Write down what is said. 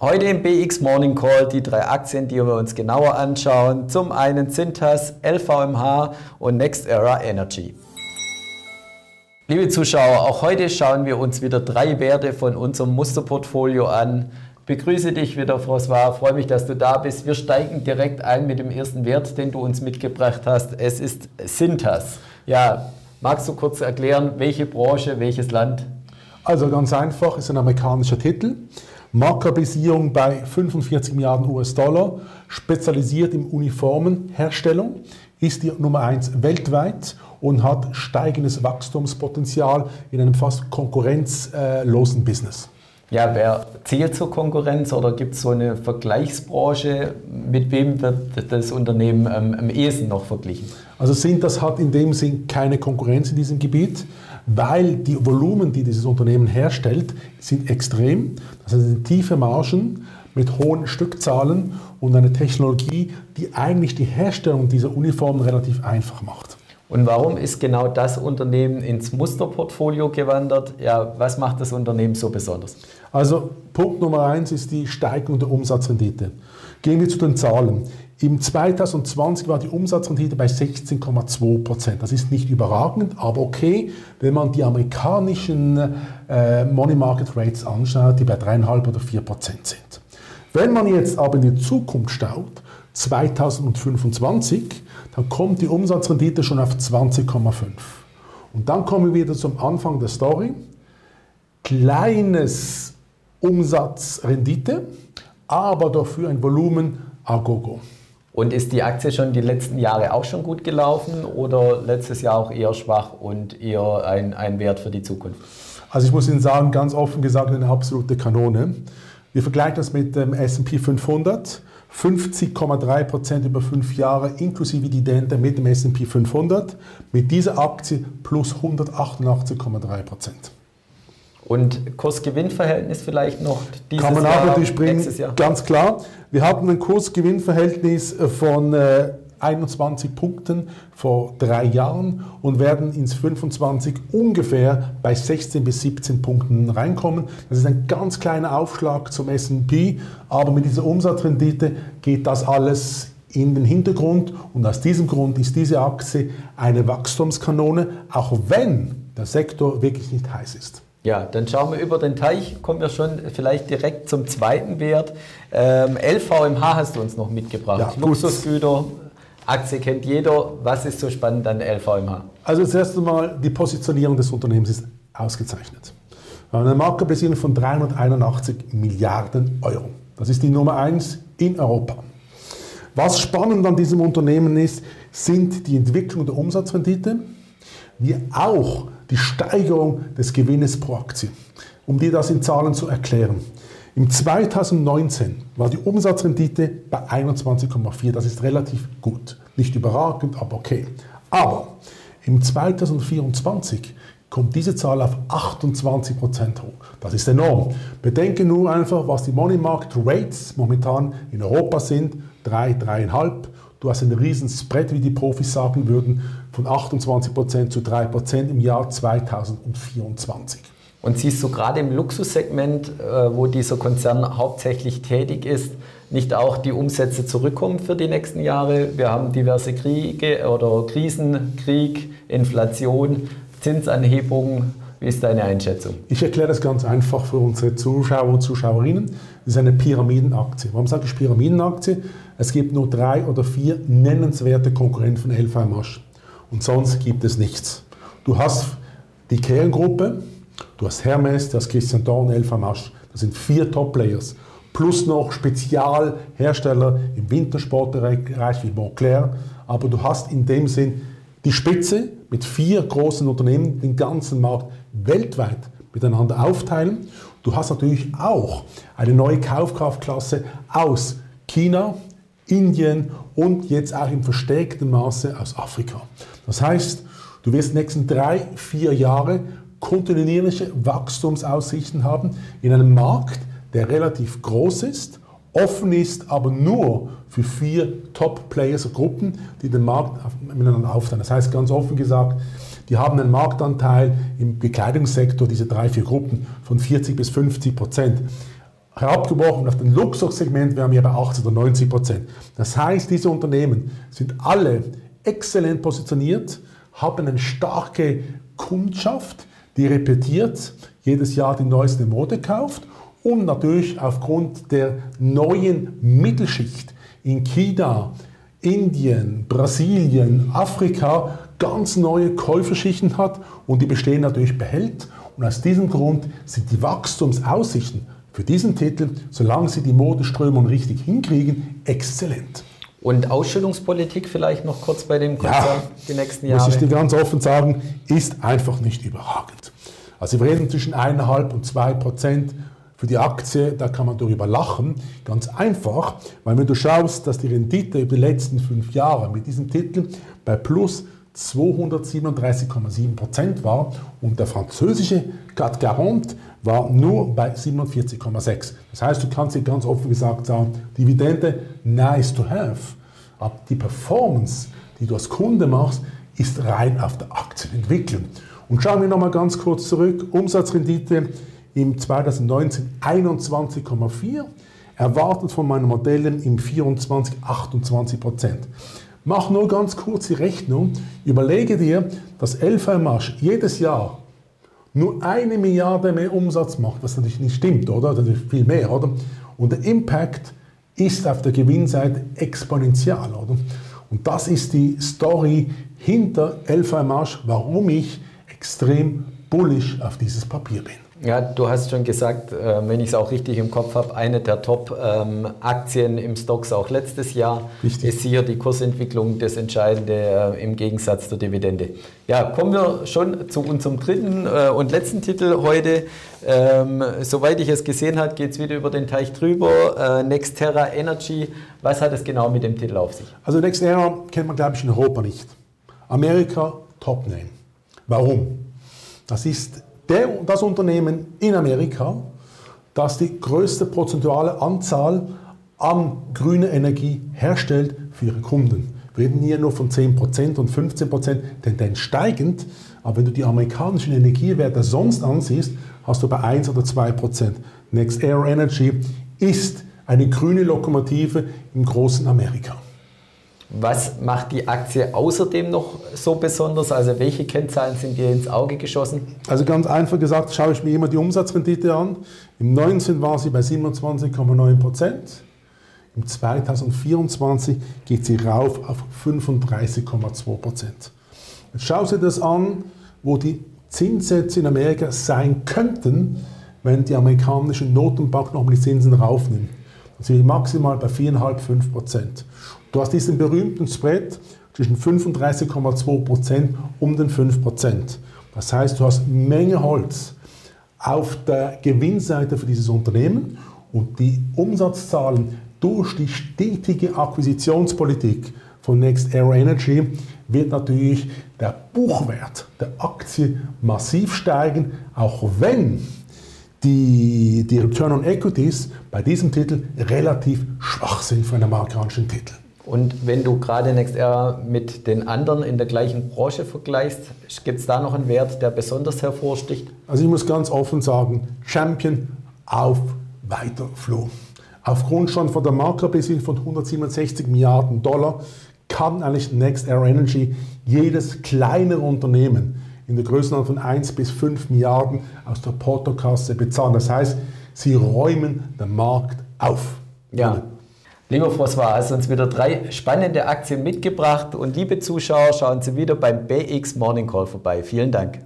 Heute im BX Morning Call die drei Aktien, die wir uns genauer anschauen. Zum einen Cintas, LVMH und Next Era Energy. Liebe Zuschauer, auch heute schauen wir uns wieder drei Werte von unserem Musterportfolio an. Begrüße dich wieder, François. Freue mich, dass du da bist. Wir steigen direkt ein mit dem ersten Wert, den du uns mitgebracht hast. Es ist Cintas. Ja, magst du kurz erklären, welche Branche, welches Land? Also ganz einfach, ist ein amerikanischer Titel. Marktkapitalisierung bei 45 Milliarden US-Dollar, spezialisiert in Uniformenherstellung, ist die Nummer 1 weltweit und hat steigendes Wachstumspotenzial in einem fast konkurrenzlosen Business. Ja, wer zählt zur Konkurrenz oder gibt es so eine Vergleichsbranche? Mit wem wird das Unternehmen ähm, am ehesten noch verglichen? Also Sintas hat in dem Sinn keine Konkurrenz in diesem Gebiet, weil die Volumen, die dieses Unternehmen herstellt, sind extrem. Das sind tiefe Margen mit hohen Stückzahlen und eine Technologie, die eigentlich die Herstellung dieser Uniformen relativ einfach macht. Und warum ist genau das Unternehmen ins Musterportfolio gewandert? Ja, was macht das Unternehmen so besonders? Also Punkt Nummer eins ist die Steigerung der Umsatzrendite. Gehen wir zu den Zahlen. Im 2020 war die Umsatzrendite bei 16,2 Prozent. Das ist nicht überragend, aber okay, wenn man die amerikanischen äh, Money Market Rates anschaut, die bei 3,5 oder 4 Prozent sind. Wenn man jetzt aber in die Zukunft schaut, 2025, dann kommt die Umsatzrendite schon auf 20,5. Und dann kommen wir wieder zum Anfang der Story. Kleines Umsatzrendite, aber dafür ein Volumen agogo. Und ist die Aktie schon die letzten Jahre auch schon gut gelaufen oder letztes Jahr auch eher schwach und eher ein, ein Wert für die Zukunft? Also ich muss Ihnen sagen, ganz offen gesagt, eine absolute Kanone. Wir vergleichen das mit dem S&P 500. 50,3% über fünf Jahre inklusive Dividende mit dem S&P 500. Mit dieser Aktie plus 188,3%. Und Kurs-Gewinn-Verhältnis vielleicht noch dieses Kann man Jahr, natürlich bringen, ganz klar. Wir hatten ein Kurs-Gewinn-Verhältnis von äh, 21 Punkten vor drei Jahren und werden ins 25 ungefähr bei 16 bis 17 Punkten reinkommen. Das ist ein ganz kleiner Aufschlag zum S&P, aber mit dieser Umsatzrendite geht das alles in den Hintergrund und aus diesem Grund ist diese Aktie eine Wachstumskanone, auch wenn der Sektor wirklich nicht heiß ist. Ja, dann schauen wir über den Teich, kommen wir schon vielleicht direkt zum zweiten Wert. Ähm, LVMH hast du uns noch mitgebracht. Ja, Luxusgüter, Aktie kennt jeder. Was ist so spannend an LVMH? Also das erste Mal, die Positionierung des Unternehmens ist ausgezeichnet. Wir haben eine Marktkapitalisierung von 381 Milliarden Euro. Das ist die Nummer eins in Europa. Was spannend an diesem Unternehmen ist, sind die Entwicklung der Umsatzrendite, wie auch die Steigerung des Gewinnes pro Aktie. Um dir das in Zahlen zu erklären. Im 2019 war die Umsatzrendite bei 21,4. Das ist relativ gut. Nicht überragend, aber okay. Aber im 2024 kommt diese Zahl auf 28% hoch. Das ist enorm. Bedenke nur einfach, was die Money Market Rates momentan in Europa sind. 3, 3,5. Du hast einen riesen Spread, wie die Profis sagen würden, von 28% zu 3% im Jahr 2024. Und siehst du gerade im Luxussegment, äh, wo dieser Konzern hauptsächlich tätig ist, nicht auch die Umsätze zurückkommen für die nächsten Jahre? Wir haben diverse Kriege oder Krisen, Krieg, Inflation, Zinsanhebungen. Wie ist deine Einschätzung? Ich erkläre das ganz einfach für unsere Zuschauer und Zuschauerinnen. Das ist eine Pyramidenaktie. Warum sage ich Pyramidenaktie? Es gibt nur drei oder vier nennenswerte Konkurrenten von LVMH. Und sonst gibt es nichts. Du hast die Kerngruppe, Du hast Hermes, du hast Christian Dorn, Elfamasch. Das sind vier Top-Players. Plus noch Spezialhersteller im Wintersportbereich wie Montclair. Aber du hast in dem Sinn die Spitze mit vier großen Unternehmen den ganzen Markt weltweit miteinander aufteilen. Du hast natürlich auch eine neue Kaufkraftklasse aus China, Indien und jetzt auch im verstärkten Maße aus Afrika. Das heißt, du wirst die nächsten drei, vier Jahre kontinuierliche Wachstumsaussichten haben in einem Markt, der relativ groß ist, offen ist, aber nur für vier Top-Players, Gruppen, die den Markt miteinander aufteilen. Das heißt ganz offen gesagt, die haben einen Marktanteil im Bekleidungssektor, diese drei, vier Gruppen, von 40 bis 50 Prozent. herabgebrochen auf den Luxussegment, wir haben hier bei 80 oder 90 Prozent. Das heißt, diese Unternehmen sind alle exzellent positioniert, haben eine starke Kundschaft, die repetiert, jedes Jahr die neueste Mode kauft und natürlich aufgrund der neuen Mittelschicht in China, Indien, Brasilien, Afrika ganz neue Käuferschichten hat und die bestehen natürlich behält. Und aus diesem Grund sind die Wachstumsaussichten für diesen Titel, solange sie die Modeströmung richtig hinkriegen, exzellent. Und Ausschüttungspolitik vielleicht noch kurz bei dem Konzern ja, die nächsten Jahre? Muss ich dir ganz offen sagen, ist einfach nicht überragend. Also wir reden zwischen 1,5 und 2 Prozent für die Aktie, da kann man darüber lachen. Ganz einfach, weil wenn du schaust, dass die Rendite über die letzten fünf Jahre mit diesem Titel bei plus 237,7 Prozent war und der französische CAC 40 war nur bei 47,6. Das heißt, du kannst dir ganz offen gesagt sagen, Dividende nice to have, aber die Performance, die du als Kunde machst, ist rein auf der Aktienentwicklung. Und schauen wir nochmal ganz kurz zurück. Umsatzrendite im 2019 21,4, erwartet von meinen Modellen im 24 28 Prozent. Mach nur ganz kurz die Rechnung. Überlege dir, dass LVMH jedes Jahr nur eine Milliarde mehr Umsatz macht, was natürlich nicht stimmt, oder? Das viel mehr, oder? Und der Impact ist auf der Gewinnseite exponentiell, oder? Und das ist die Story hinter LVMH, warum ich extrem bullish auf dieses Papier bin. Ja, du hast schon gesagt, äh, wenn ich es auch richtig im Kopf habe, eine der Top-Aktien ähm, im Stocks auch letztes Jahr richtig. ist hier die Kursentwicklung das Entscheidende äh, im Gegensatz zur Dividende. Ja, kommen wir schon zu unserem dritten äh, und letzten Titel heute. Ähm, soweit ich es gesehen habe, geht es wieder über den Teich drüber. Nexterra Energy. Was hat es genau mit dem Titel auf sich? Also Nexterra kennt man, glaube ich, in Europa nicht. Amerika, Top Name. Warum? Das ist der, das Unternehmen in Amerika, das die größte prozentuale Anzahl an grüner Energie herstellt für ihre Kunden. Wir reden hier nur von 10% und 15%, Tendenz steigend. Aber wenn du die amerikanischen Energiewerte sonst ansiehst, hast du bei 1 oder 2%. Next Air Energy ist eine grüne Lokomotive im großen Amerika. Was macht die Aktie außerdem noch so besonders? Also welche Kennzahlen sind dir ins Auge geschossen? Also ganz einfach gesagt, schaue ich mir immer die Umsatzrendite an. Im 19 war sie bei 27,9 Prozent. Im 2024 geht sie rauf auf 35,2 Prozent. Jetzt schau dir das an, wo die Zinssätze in Amerika sein könnten, wenn die amerikanische Notenbank nochmal die Zinsen raufnimmt. Dann sind wir maximal bei 4,5, 5 Prozent. Du hast diesen berühmten Spread zwischen 35,2% um den 5%. Das heißt, du hast Menge Holz auf der Gewinnseite für dieses Unternehmen und die Umsatzzahlen durch die stetige Akquisitionspolitik von Next Air Energy wird natürlich der Buchwert der Aktie massiv steigen, auch wenn die, die Return on Equities bei diesem Titel relativ schwach sind für einen amerikanischen Titel. Und wenn du gerade NextEra mit den anderen in der gleichen Branche vergleichst, gibt es da noch einen Wert, der besonders hervorsticht? Also ich muss ganz offen sagen, Champion auf weiter Floh. Aufgrund schon von der Marktkapitalisierung von 167 Milliarden Dollar kann eigentlich NextEra Energy jedes kleinere Unternehmen in der Größenordnung von 1 bis 5 Milliarden aus der Portokasse bezahlen. Das heißt, sie räumen den Markt auf. Ja. Lieber François, hast uns wieder drei spannende Aktien mitgebracht und liebe Zuschauer, schauen Sie wieder beim BX Morning Call vorbei. Vielen Dank.